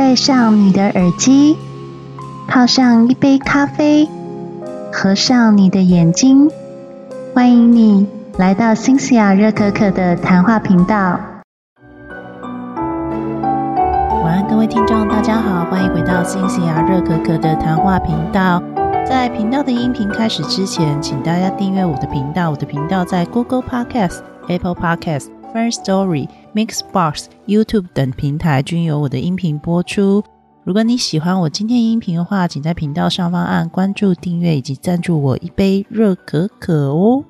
戴上你的耳机，泡上一杯咖啡，合上你的眼睛，欢迎你来到新西亚热可可的谈话频道。晚安，各位听众，大家好，欢迎回到新西亚热可可的谈话频道。在频道的音频开始之前，请大家订阅我的频道。我的频道在 Google Podcast、Apple Podcast、First Story、Mixbox、YouTube 等平台均有我的音频播出。如果你喜欢我今天音频的话，请在频道上方按关注、订阅以及赞助我一杯热可可哦。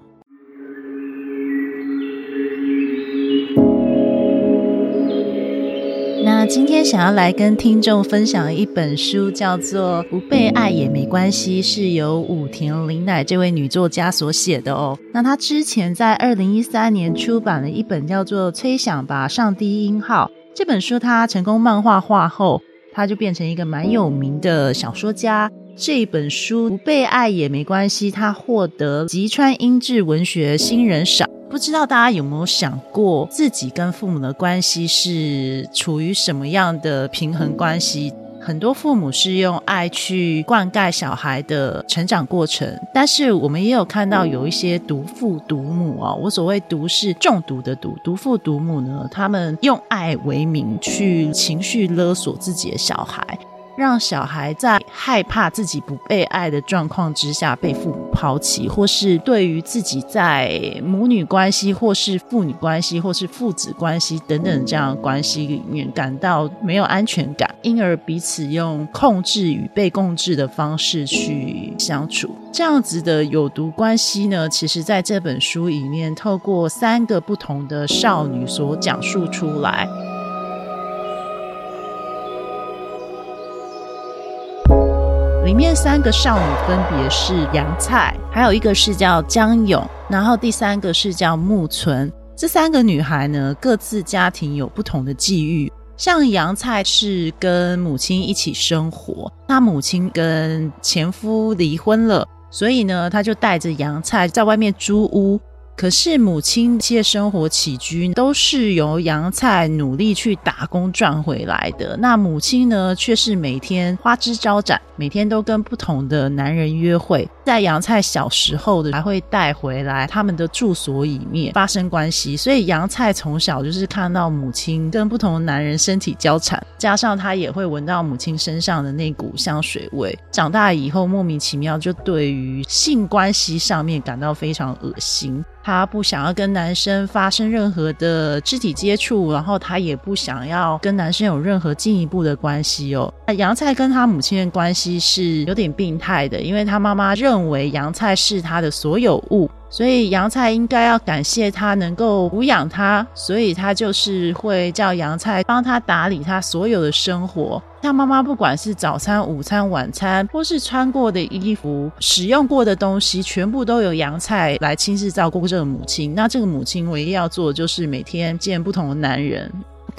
那今天想要来跟听众分享一本书，叫做《不被爱也没关系》，是由武田玲乃这位女作家所写的哦。那她之前在二零一三年出版了一本叫做《吹响吧，上低音号》这本书，她成功漫画化后，她就变成一个蛮有名的小说家。这本书《不被爱也没关系》，她获得吉川英治文学新人赏。不知道大家有没有想过，自己跟父母的关系是处于什么样的平衡关系？很多父母是用爱去灌溉小孩的成长过程，但是我们也有看到有一些毒父毒母啊，我所谓毒是中毒的毒，毒父毒母呢，他们用爱为名去情绪勒索自己的小孩。让小孩在害怕自己不被爱的状况之下被父母抛弃，或是对于自己在母女关系，或是父女关系，或是父子关系等等这样关系里面感到没有安全感，因而彼此用控制与被控制的方式去相处。这样子的有毒关系呢，其实在这本书里面，透过三个不同的少女所讲述出来。里面三个少女分别是杨菜，还有一个是叫江勇，然后第三个是叫木村。这三个女孩呢，各自家庭有不同的际遇。像杨菜是跟母亲一起生活，她母亲跟前夫离婚了，所以呢，她就带着杨菜在外面租屋。可是母亲一些生活起居都是由杨菜努力去打工赚回来的，那母亲呢，却是每天花枝招展，每天都跟不同的男人约会。在杨菜小时候的，还会带回来他们的住所里面发生关系，所以杨菜从小就是看到母亲跟不同男人身体交缠，加上他也会闻到母亲身上的那股香水味。长大以后，莫名其妙就对于性关系上面感到非常恶心。他不想要跟男生发生任何的肢体接触，然后他也不想要跟男生有任何进一步的关系哦。杨菜跟他母亲的关系是有点病态的，因为他妈妈认为杨菜是他的所有物。所以杨菜应该要感谢他能够抚养他，所以他就是会叫杨菜帮他打理他所有的生活。他妈妈不管是早餐、午餐、晚餐，或是穿过的衣服、使用过的东西，全部都由杨菜来亲自照顾这个母亲。那这个母亲唯一要做的就是每天见不同的男人。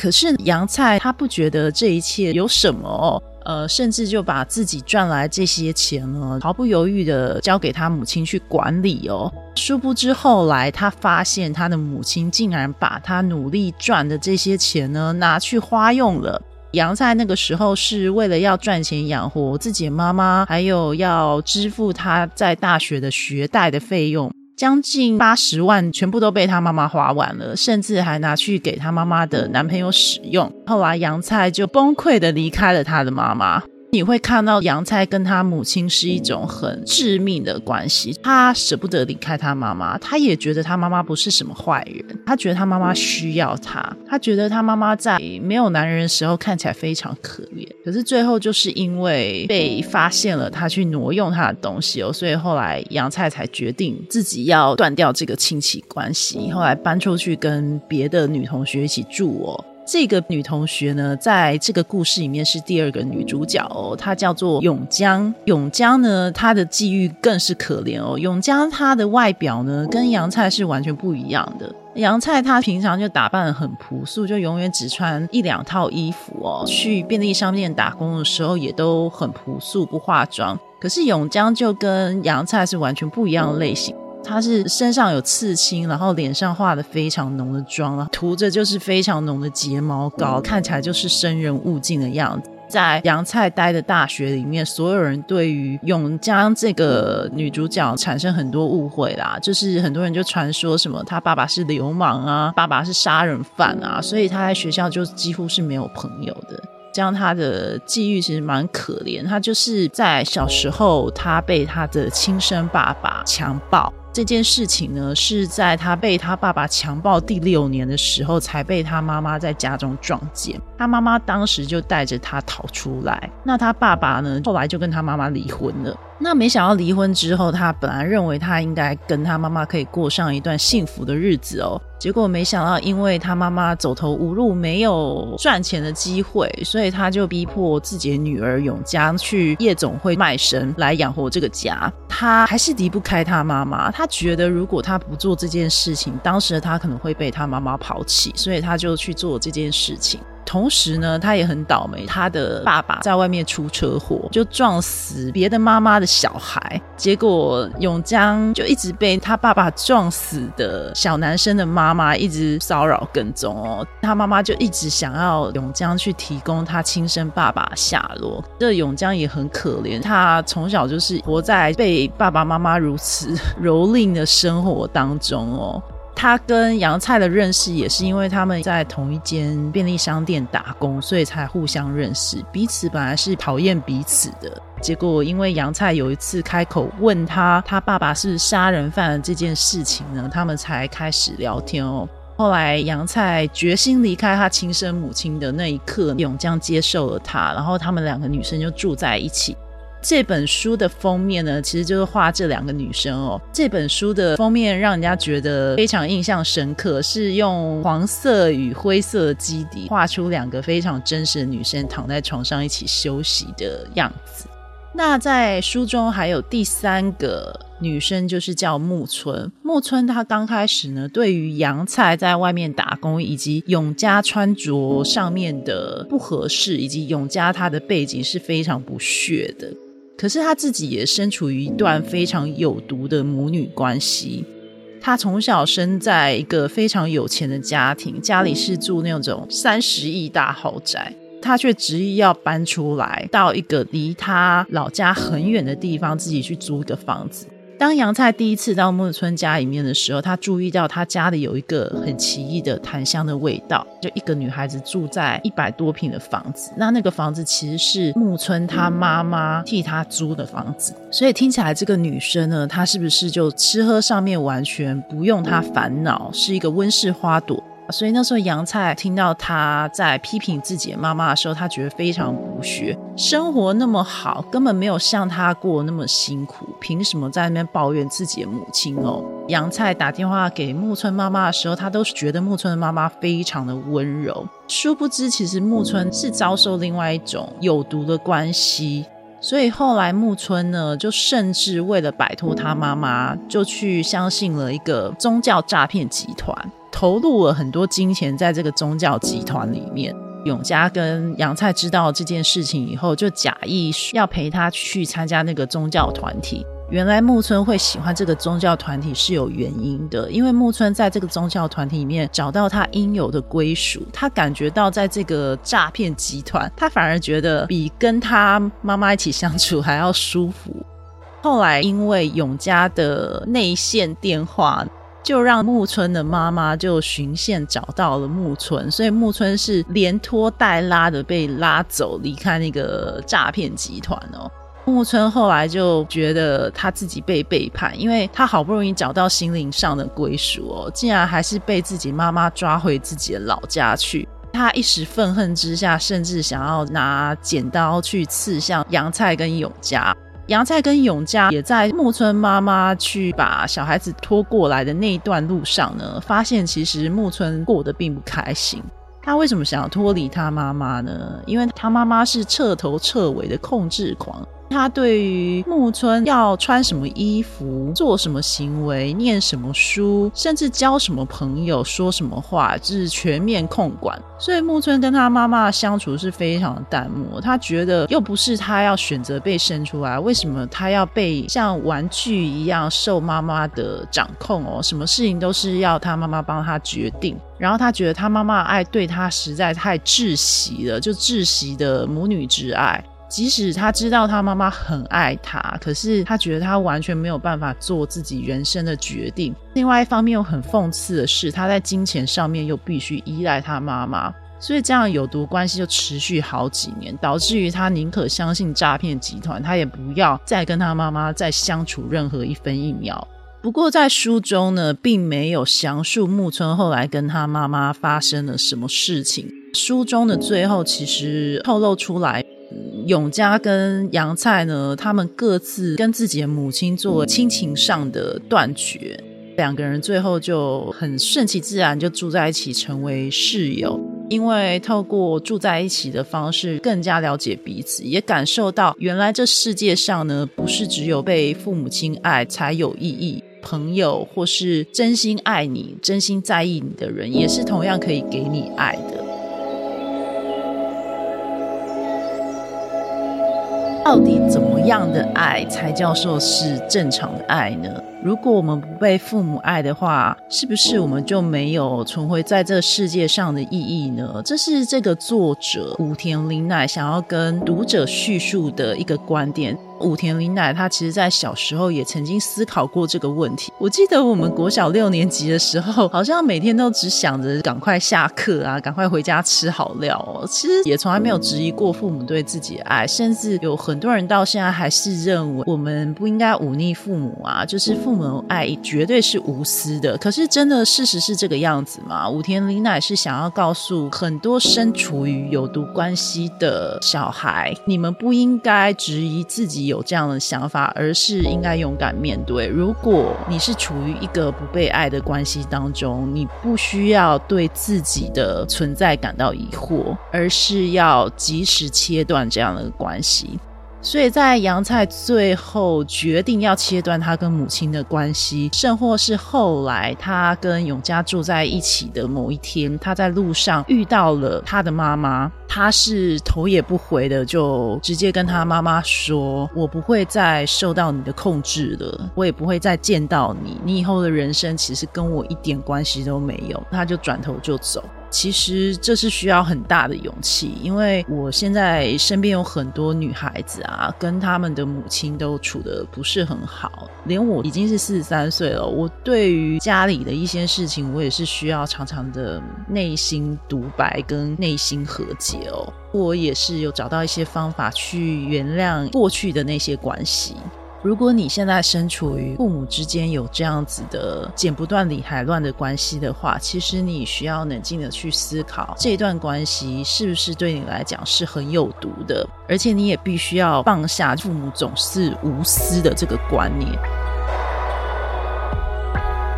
可是杨菜他不觉得这一切有什么哦。呃，甚至就把自己赚来这些钱呢，毫不犹豫的交给他母亲去管理哦。殊不知后来他发现他的母亲竟然把他努力赚的这些钱呢拿去花用了。杨菜那个时候是为了要赚钱养活自己的妈妈，还有要支付他在大学的学贷的费用。将近八十万全部都被他妈妈花完了，甚至还拿去给他妈妈的男朋友使用。后来杨菜就崩溃的离开了他的妈妈。你会看到杨菜跟他母亲是一种很致命的关系，他舍不得离开他妈妈，他也觉得他妈妈不是什么坏人，他觉得他妈妈需要他，他觉得他妈妈在没有男人的时候看起来非常可怜，可是最后就是因为被发现了他去挪用他的东西哦，所以后来杨菜才决定自己要断掉这个亲戚关系，后来搬出去跟别的女同学一起住哦。这个女同学呢，在这个故事里面是第二个女主角哦，她叫做永江。永江呢，她的际遇更是可怜哦。永江她的外表呢，跟杨菜是完全不一样的。杨菜她平常就打扮的很朴素，就永远只穿一两套衣服哦。去便利商店打工的时候也都很朴素，不化妆。可是永江就跟杨菜是完全不一样的类型。他是身上有刺青，然后脸上画的非常浓的妆，涂着就是非常浓的睫毛膏，看起来就是生人勿近的样子。在杨菜待的大学里面，所有人对于永江这个女主角产生很多误会啦，就是很多人就传说什么她爸爸是流氓啊，爸爸是杀人犯啊，所以她在学校就几乎是没有朋友的。这样他的际遇其实蛮可怜，他就是在小时候他被他的亲生爸爸强暴。这件事情呢，是在他被他爸爸强暴第六年的时候，才被他妈妈在家中撞见。他妈妈当时就带着他逃出来。那他爸爸呢，后来就跟他妈妈离婚了。那没想到离婚之后，他本来认为他应该跟他妈妈可以过上一段幸福的日子哦。结果没想到，因为他妈妈走投无路，没有赚钱的机会，所以他就逼迫自己的女儿永嘉去夜总会卖身来养活这个家。他还是离不开他妈妈，他觉得如果他不做这件事情，当时的他可能会被他妈妈抛弃，所以他就去做这件事情。同时呢，他也很倒霉，他的爸爸在外面出车祸，就撞死别的妈妈的小孩。结果永江就一直被他爸爸撞死的小男生的妈妈一直骚扰跟踪哦。他妈妈就一直想要永江去提供他亲生爸爸下落。这永江也很可怜，他从小就是活在被爸爸妈妈如此蹂躏的生活当中哦。他跟杨菜的认识也是因为他们在同一间便利商店打工，所以才互相认识。彼此本来是讨厌彼此的，结果因为杨菜有一次开口问他他爸爸是杀人犯的这件事情呢，他们才开始聊天哦。后来杨菜决心离开他亲生母亲的那一刻，永江接受了他，然后他们两个女生就住在一起。这本书的封面呢，其实就是画这两个女生哦。这本书的封面让人家觉得非常印象深刻，是用黄色与灰色基底画出两个非常真实的女生躺在床上一起休息的样子。那在书中还有第三个女生，就是叫木村。木村她刚开始呢，对于杨菜在外面打工以及永嘉穿着上面的不合适，以及永嘉她的背景是非常不屑的。可是他自己也身处于一段非常有毒的母女关系。他从小生在一个非常有钱的家庭，家里是住那种三十亿大豪宅，他却执意要搬出来，到一个离他老家很远的地方，自己去租一个房子。当杨菜第一次到木村家里面的时候，他注意到他家里有一个很奇异的檀香的味道。就一个女孩子住在一百多平的房子，那那个房子其实是木村他妈妈替他租的房子。所以听起来这个女生呢，她是不是就吃喝上面完全不用她烦恼，是一个温室花朵？所以那时候杨菜听到他在批评自己的妈妈的时候，他觉得非常不屑。生活那么好，根本没有像他过那么辛苦，凭什么在那边抱怨自己的母亲哦？杨菜打电话给木村妈妈的时候，他都觉得木村的妈妈非常的温柔。殊不知，其实木村是遭受另外一种有毒的关系。所以后来木村呢，就甚至为了摆脱他妈妈，就去相信了一个宗教诈骗集团。投入了很多金钱在这个宗教集团里面。永嘉跟杨菜知道这件事情以后，就假意要陪他去参加那个宗教团体。原来木村会喜欢这个宗教团体是有原因的，因为木村在这个宗教团体里面找到他应有的归属，他感觉到在这个诈骗集团，他反而觉得比跟他妈妈一起相处还要舒服。后来因为永嘉的内线电话。就让木村的妈妈就循线找到了木村，所以木村是连拖带拉的被拉走离开那个诈骗集团哦。木村后来就觉得他自己被背叛，因为他好不容易找到心灵上的归属哦，竟然还是被自己妈妈抓回自己的老家去。他一时愤恨之下，甚至想要拿剪刀去刺向杨菜跟永嘉。杨菜跟永嘉也在木村妈妈去把小孩子拖过来的那一段路上呢，发现其实木村过得并不开心。他为什么想要脱离他妈妈呢？因为他妈妈是彻头彻尾的控制狂，他对于木村要穿什么衣服、做什么行为、念什么书，甚至交什么朋友、说什么话，是全面控管。所以木村跟他妈妈相处是非常的淡漠。他觉得又不是他要选择被生出来，为什么他要被像玩具一样受妈妈的掌控哦？什么事情都是要他妈妈帮他决定。然后他觉得他妈妈的爱对他实在太窒息了，就窒息的母女之爱。即使他知道他妈妈很爱他，可是他觉得他完全没有办法做自己人生的决定。另外一方面又很讽刺的是，他在金钱上面又必须依赖他妈妈，所以这样有毒关系就持续好几年，导致于他宁可相信诈骗集团，他也不要再跟他妈妈再相处任何一分一秒。不过在书中呢，并没有详述木村后来跟他妈妈发生了什么事情。书中的最后其实透露出来。永嘉跟杨菜呢，他们各自跟自己的母亲做亲情上的断绝，两个人最后就很顺其自然就住在一起，成为室友。因为透过住在一起的方式，更加了解彼此，也感受到原来这世界上呢，不是只有被父母亲爱才有意义，朋友或是真心爱你、真心在意你的人，也是同样可以给你爱的。到底怎么样的爱才叫做是正常的爱呢？如果我们不被父母爱的话，是不是我们就没有存活在这世界上的意义呢？这是这个作者古田林奈想要跟读者叙述的一个观点。武田林乃他其实，在小时候也曾经思考过这个问题。我记得我们国小六年级的时候，好像每天都只想着赶快下课啊，赶快回家吃好料哦。其实也从来没有质疑过父母对自己的爱，甚至有很多人到现在还是认为我们不应该忤逆父母啊，就是父母爱绝对是无私的。可是真的事实是这个样子吗？武田林乃是想要告诉很多身处于有毒关系的小孩，你们不应该质疑自己。有这样的想法，而是应该勇敢面对。如果你是处于一个不被爱的关系当中，你不需要对自己的存在感到疑惑，而是要及时切断这样的关系。所以在杨菜最后决定要切断他跟母亲的关系，甚或是后来他跟永嘉住在一起的某一天，他在路上遇到了他的妈妈，他是头也不回的就直接跟他妈妈说：“我不会再受到你的控制了，我也不会再见到你，你以后的人生其实跟我一点关系都没有。”他就转头就走。其实这是需要很大的勇气，因为我现在身边有很多女孩子啊，跟他们的母亲都处的不是很好。连我已经是四十三岁了，我对于家里的一些事情，我也是需要常常的内心独白跟内心和解哦。我也是有找到一些方法去原谅过去的那些关系。如果你现在身处于父母之间有这样子的剪不断理还乱的关系的话，其实你需要冷静的去思考这段关系是不是对你来讲是很有毒的，而且你也必须要放下父母总是无私的这个观念。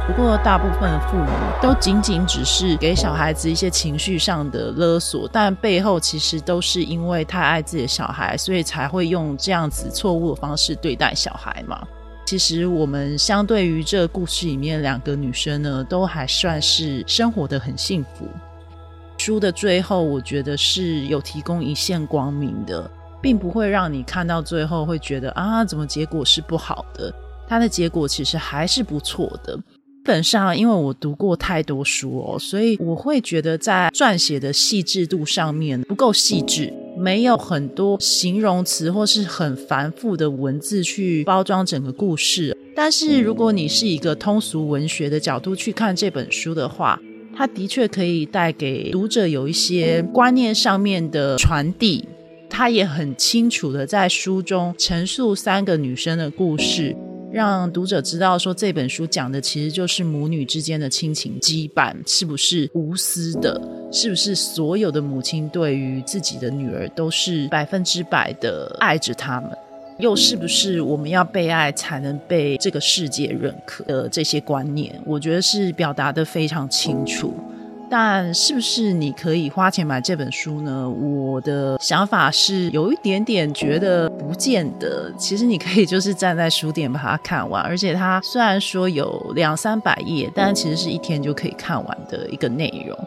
不过，大部分的父母都仅仅只是给小孩子一些情绪上的勒索，但背后其实都是因为太爱自己的小孩，所以才会用这样子错误的方式对待小孩嘛。其实，我们相对于这故事里面两个女生呢，都还算是生活的很幸福。书的最后，我觉得是有提供一线光明的，并不会让你看到最后会觉得啊，怎么结果是不好的？它的结果其实还是不错的。基本上，因为我读过太多书哦，所以我会觉得在撰写的细致度上面不够细致，没有很多形容词或是很繁复的文字去包装整个故事。但是，如果你是一个通俗文学的角度去看这本书的话，它的确可以带给读者有一些观念上面的传递。它也很清楚的在书中陈述三个女生的故事。让读者知道，说这本书讲的其实就是母女之间的亲情羁绊，是不是无私的？是不是所有的母亲对于自己的女儿都是百分之百的爱着他们？又是不是我们要被爱才能被这个世界认可的这些观念？我觉得是表达的非常清楚。但是不是你可以花钱买这本书呢？我的想法是有一点点觉得不见得。其实你可以就是站在书店把它看完，而且它虽然说有两三百页，但其实是一天就可以看完的一个内容。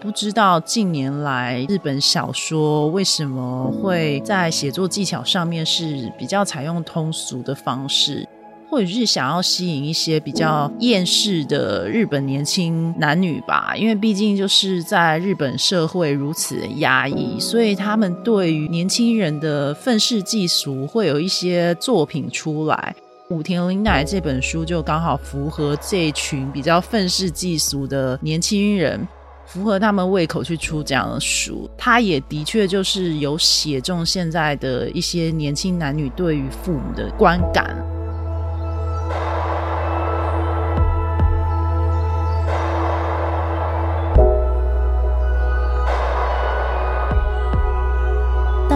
不知道近年来日本小说为什么会在写作技巧上面是比较采用通俗的方式。或者是想要吸引一些比较厌世的日本年轻男女吧，因为毕竟就是在日本社会如此压抑，所以他们对于年轻人的愤世嫉俗会有一些作品出来。武田绫乃这本书就刚好符合这群比较愤世嫉俗的年轻人，符合他们胃口去出这样的书。他也的确就是有写中现在的一些年轻男女对于父母的观感。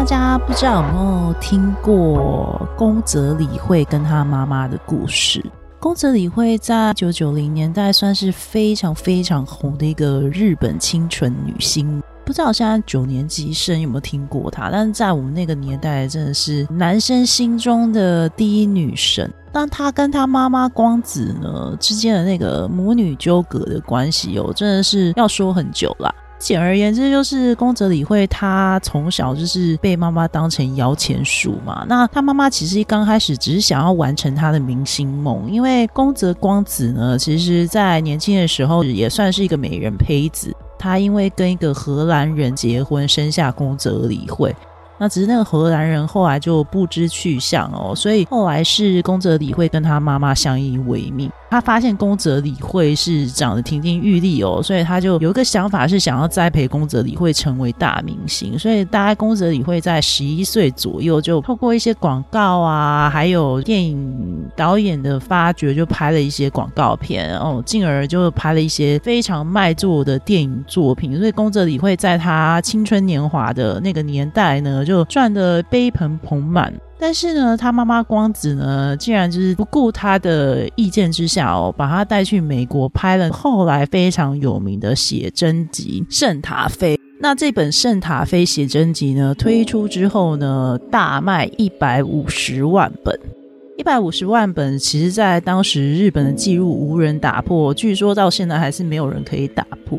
大家不知道有没有听过宫泽理惠跟她妈妈的故事？宫泽理惠在九九零年代算是非常非常红的一个日本清纯女星。不知道现在九年级生有没有听过她？但是在我们那个年代，真的是男生心中的第一女神。但她跟她妈妈光子呢之间的那个母女纠葛的关系哦，真的是要说很久了。简而言之，就是宫泽理惠，她从小就是被妈妈当成摇钱树嘛。那她妈妈其实刚开始只是想要完成她的明星梦，因为宫泽光子呢，其实在年轻的时候也算是一个美人胚子。她因为跟一个荷兰人结婚，生下宫泽理惠。那只是那个荷兰人后来就不知去向哦，所以后来是宫泽理惠跟他妈妈相依为命。他发现宫泽理惠是长得亭亭玉立哦，所以他就有一个想法是想要栽培宫泽理惠成为大明星。所以大概宫泽理惠在十一岁左右就透过一些广告啊，还有电影导演的发掘，就拍了一些广告片哦，进而就拍了一些非常卖座的电影作品。所以宫泽理惠在他青春年华的那个年代呢，就赚得杯盆盆满。但是呢，他妈妈光子呢，竟然就是不顾他的意见之下哦，把他带去美国拍了后来非常有名的写真集《圣塔菲》。那这本《圣塔菲》写真集呢，推出之后呢，大卖一百五十万本。一百五十万本，其实在当时日本的记录无人打破，据说到现在还是没有人可以打破。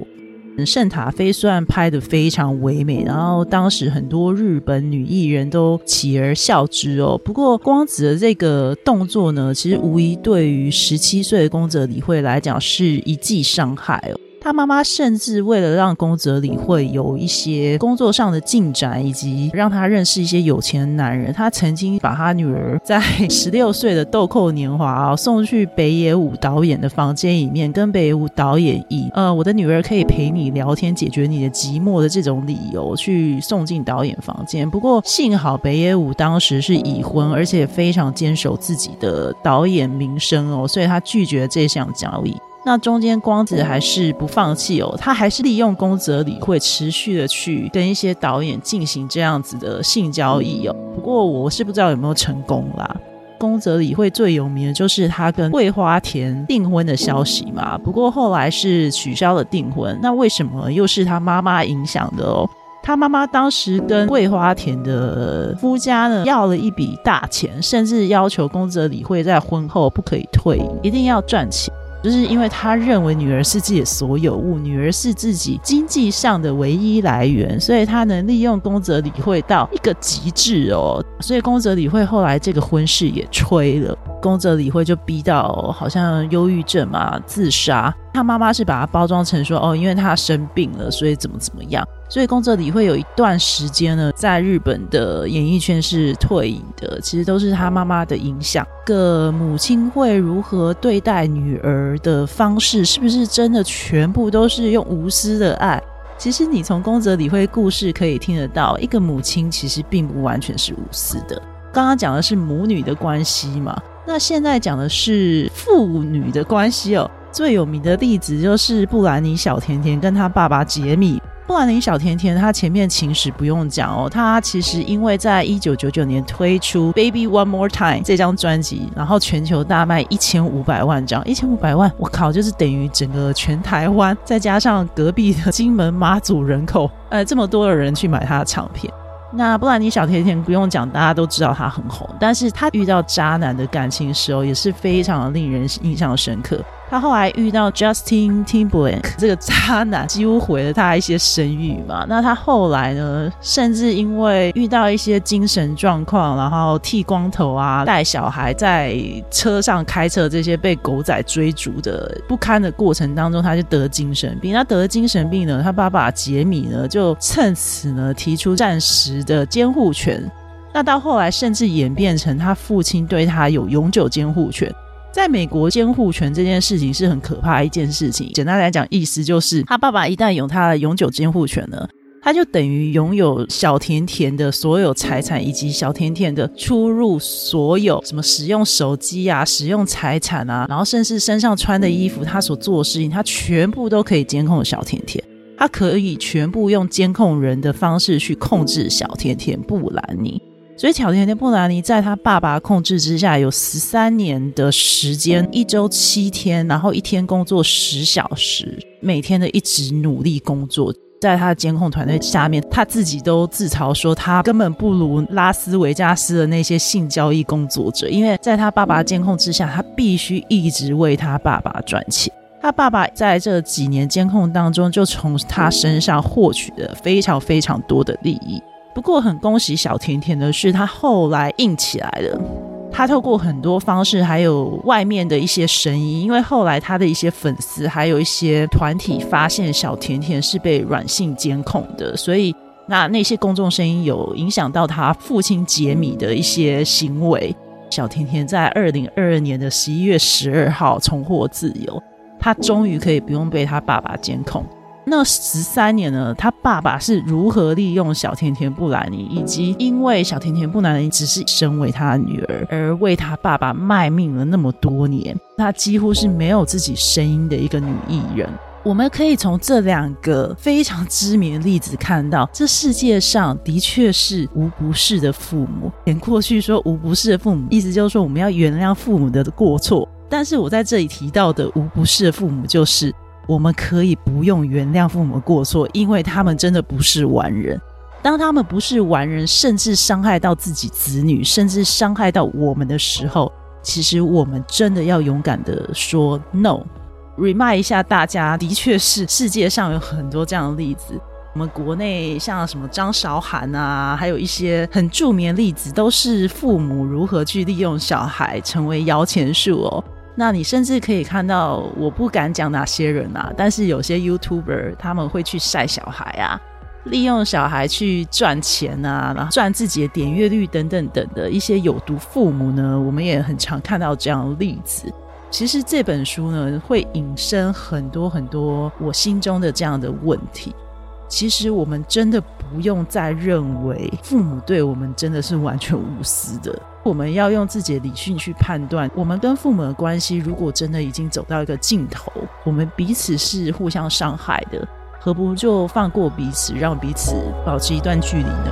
圣塔菲虽然拍的非常唯美，然后当时很多日本女艺人都起而笑之哦。不过光子的这个动作呢，其实无疑对于十七岁的宫泽理惠来讲是一记伤害哦。他妈妈甚至为了让宫泽理惠有一些工作上的进展，以及让他认识一些有钱男人，他曾经把他女儿在 十六岁的豆蔻年华啊送去北野武导演的房间里面，跟北野武导演以呃我的女儿可以陪你聊天，解决你的寂寞的这种理由去送进导演房间。不过幸好北野武当时是已婚，而且非常坚守自己的导演名声哦，所以他拒绝这项交易。那中间光子还是不放弃哦，他还是利用宫泽理惠持续的去跟一些导演进行这样子的性交易哦。不过我是不知道有没有成功啦。宫泽理惠最有名的就是他跟桂花田订婚的消息嘛。不过后来是取消了订婚，那为什么又是他妈妈影响的哦？他妈妈当时跟桂花田的夫家呢要了一笔大钱，甚至要求宫泽理惠在婚后不可以退，一定要赚钱。就是因为他认为女儿是自己的所有物，女儿是自己经济上的唯一来源，所以他能利用宫泽理惠到一个极致哦。所以宫泽理惠后来这个婚事也吹了，宫泽理惠就逼到好像忧郁症嘛，自杀。他妈妈是把他包装成说哦，因为他生病了，所以怎么怎么样。所以宫泽理惠有一段时间呢，在日本的演艺圈是退隐的，其实都是他妈妈的影响。个母亲会如何对待女儿的方式，是不是真的全部都是用无私的爱？其实你从宫泽理惠故事可以听得到，一个母亲其实并不完全是无私的。刚刚讲的是母女的关系嘛，那现在讲的是父女的关系哦。最有名的例子就是布兰妮小甜甜跟她爸爸杰米，布兰妮小甜甜，她前面情史不用讲哦，她其实因为在一九九九年推出《Baby One More Time》这张专辑，然后全球大卖一千五百万张，一千五百万，我靠，就是等于整个全台湾，再加上隔壁的金门马祖人口，呃，这么多的人去买她的唱片。那布兰妮小甜甜不用讲，大家都知道她很红，但是她遇到渣男的感情时候，也是非常令人印象深刻。他后来遇到 Justin Timberlake 这个渣男，几乎毁了他一些声誉嘛。那他后来呢，甚至因为遇到一些精神状况，然后剃光头啊，带小孩在车上开车，这些被狗仔追逐的不堪的过程当中，他就得精神病。他得了精神病呢，他爸爸杰米呢就趁此呢提出暂时的监护权。那到后来，甚至演变成他父亲对他有永久监护权。在美国，监护权这件事情是很可怕一件事情。简单来讲，意思就是他爸爸一旦有他的永久监护权呢，他就等于拥有小甜甜的所有财产，以及小甜甜的出入所有什么使用手机啊、使用财产啊，然后甚至身上穿的衣服，他所做的事情，他全部都可以监控小甜甜。他可以全部用监控人的方式去控制小甜甜布兰妮。所以，小甜甜布兰妮在他爸爸控制之下，有十三年的时间，一周七天，然后一天工作十小时，每天的一直努力工作，在他的监控团队下面，他自己都自嘲说，他根本不如拉斯维加斯的那些性交易工作者，因为在他爸爸监控之下，他必须一直为他爸爸赚钱。他爸爸在这几年监控当中，就从他身上获取了非常非常多的利益。不过很恭喜小甜甜的是，她后来硬起来了。她透过很多方式，还有外面的一些声音，因为后来她的一些粉丝，还有一些团体发现小甜甜是被软性监控的，所以那那些公众声音有影响到她父亲杰米的一些行为。小甜甜在二零二二年的十一月十二号重获自由，她终于可以不用被她爸爸监控。那十三年呢？他爸爸是如何利用小甜甜布兰妮，以及因为小甜甜布兰妮只是身为他的女儿，而为他爸爸卖命了那么多年？她几乎是没有自己声音的一个女艺人。我们可以从这两个非常知名的例子看到，这世界上的确是无不是的父母。连过去说无不是的父母，意思就是说我们要原谅父母的过错。但是我在这里提到的无不是的父母，就是。我们可以不用原谅父母过错，因为他们真的不是完人。当他们不是完人，甚至伤害到自己子女，甚至伤害到我们的时候，其实我们真的要勇敢的说 no。remind 一下大家，的确是世界上有很多这样的例子。我们国内像什么张韶涵啊，还有一些很著名的例子，都是父母如何去利用小孩成为摇钱树哦。那你甚至可以看到，我不敢讲哪些人啊，但是有些 YouTuber 他们会去晒小孩啊，利用小孩去赚钱啊，然后赚自己的点阅率等等等的一些有毒父母呢，我们也很常看到这样的例子。其实这本书呢，会引申很多很多我心中的这样的问题。其实我们真的不用再认为父母对我们真的是完全无私的。我们要用自己的理性去判断，我们跟父母的关系如果真的已经走到一个尽头，我们彼此是互相伤害的，何不就放过彼此，让彼此保持一段距离呢？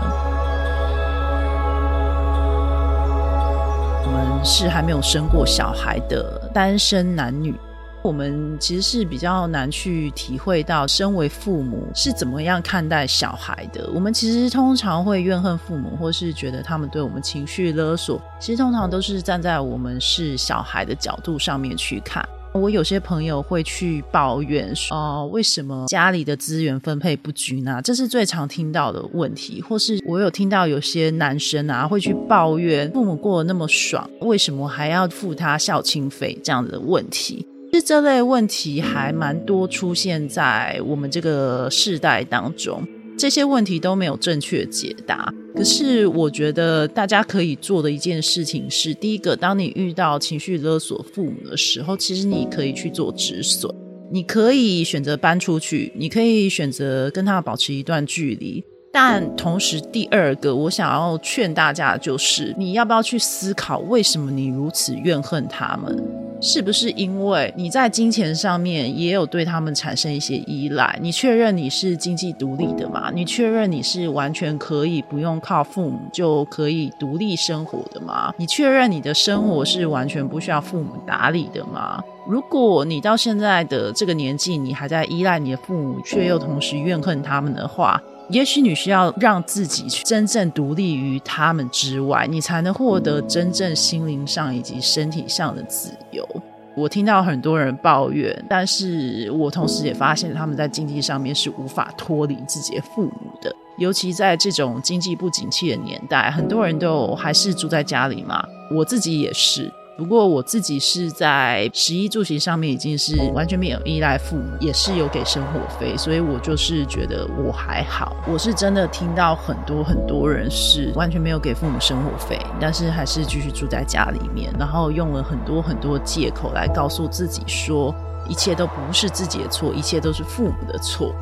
我们是还没有生过小孩的单身男女。我们其实是比较难去体会到，身为父母是怎么样看待小孩的。我们其实通常会怨恨父母，或是觉得他们对我们情绪勒索。其实通常都是站在我们是小孩的角度上面去看。我有些朋友会去抱怨说：“哦，为什么家里的资源分配不均啊？”这是最常听到的问题。或是我有听到有些男生啊会去抱怨父母过得那么爽，为什么还要付他孝亲费这样的问题。其实这类问题还蛮多出现在我们这个世代当中，这些问题都没有正确解答。可是我觉得大家可以做的一件事情是：第一个，当你遇到情绪勒索父母的时候，其实你可以去做止损，你可以选择搬出去，你可以选择跟他保持一段距离。但同时，第二个我想要劝大家的就是，你要不要去思考，为什么你如此怨恨他们？是不是因为你在金钱上面也有对他们产生一些依赖？你确认你是经济独立的吗？你确认你是完全可以不用靠父母就可以独立生活的吗？你确认你的生活是完全不需要父母打理的吗？如果你到现在的这个年纪，你还在依赖你的父母，却又同时怨恨他们的话，也许你需要让自己去真正独立于他们之外，你才能获得真正心灵上以及身体上的自由。我听到很多人抱怨，但是我同时也发现他们在经济上面是无法脱离自己的父母的，尤其在这种经济不景气的年代，很多人都还是住在家里嘛，我自己也是。不过我自己是在食衣住行上面已经是完全没有依赖父母，也是有给生活费，所以我就是觉得我还好。我是真的听到很多很多人是完全没有给父母生活费，但是还是继续住在家里面，然后用了很多很多借口来告诉自己说一切都不是自己的错，一切都是父母的错。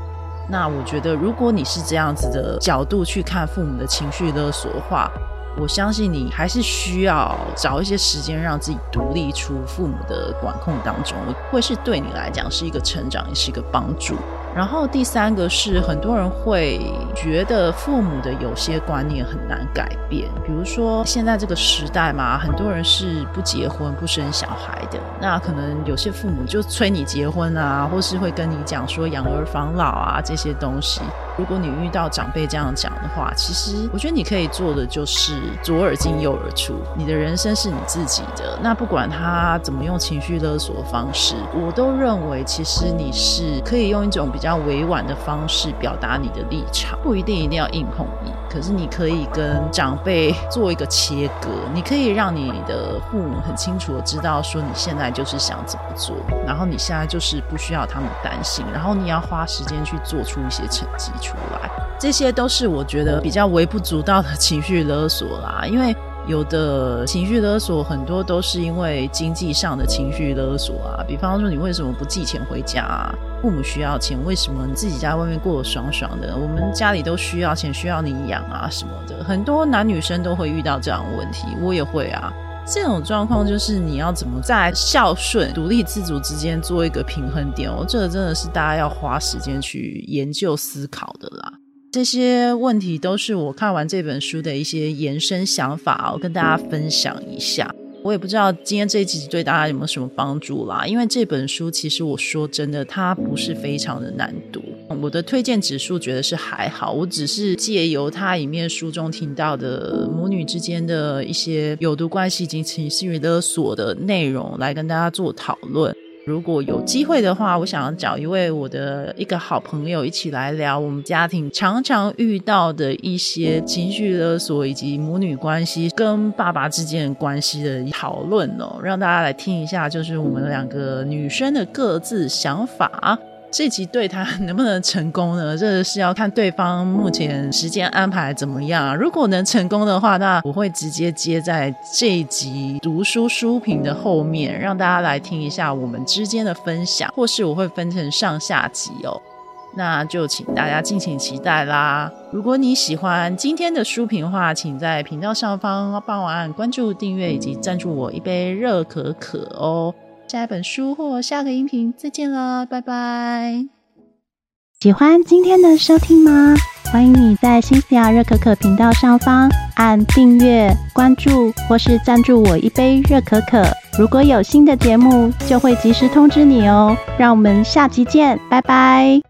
那我觉得如果你是这样子的角度去看父母的情绪勒索的话，我相信你还是需要找一些时间，让自己独立出父母的管控当中，会是对你来讲是一个成长，也是一个帮助。然后第三个是，很多人会觉得父母的有些观念很难改变，比如说现在这个时代嘛，很多人是不结婚不生小孩的，那可能有些父母就催你结婚啊，或是会跟你讲说养儿防老啊这些东西。如果你遇到长辈这样讲的话，其实我觉得你可以做的就是左耳进右耳出，你的人生是你自己的。那不管他怎么用情绪勒索的方式，我都认为其实你是可以用一种比较委婉的方式表达你的立场，不一定一定要硬碰硬。可是你可以跟长辈做一个切割，你可以让你的父母很清楚的知道说你现在就是想怎么做，然后你现在就是不需要他们担心，然后你要花时间去做出一些成绩。出来，这些都是我觉得比较微不足道的情绪勒索啦。因为有的情绪勒索很多都是因为经济上的情绪勒索啊，比方说你为什么不寄钱回家？啊？父母需要钱，为什么你自己在外面过得爽爽的？我们家里都需要钱，需要你养啊什么的。很多男女生都会遇到这样的问题，我也会啊。这种状况就是你要怎么在孝顺、独立自主之间做一个平衡点哦，这个真的是大家要花时间去研究思考的啦。这些问题都是我看完这本书的一些延伸想法，我跟大家分享一下。我也不知道今天这一集对大家有没有什么帮助啦，因为这本书其实我说真的，它不是非常的难读。我的推荐指数觉得是还好，我只是借由它里面书中听到的母女之间的一些有毒关系以及情绪勒索的内容来跟大家做讨论。如果有机会的话，我想要找一位我的一个好朋友一起来聊我们家庭常常遇到的一些情绪勒索以及母女关系跟爸爸之间的关系的讨论哦，让大家来听一下，就是我们两个女生的各自想法。这集对他能不能成功呢？这是要看对方目前时间安排怎么样。如果能成功的话，那我会直接接在这一集读书书评的后面，让大家来听一下我们之间的分享，或是我会分成上下集哦。那就请大家敬请期待啦！如果你喜欢今天的书评的话，请在频道上方帮我按关注、订阅以及赞助我一杯热可可哦。下一本书或下个音频再见了，拜拜！喜欢今天的收听吗？欢迎你在新西亚热可可频道上方按订阅、关注或是赞助我一杯热可可。如果有新的节目，就会及时通知你哦。让我们下期见，拜拜！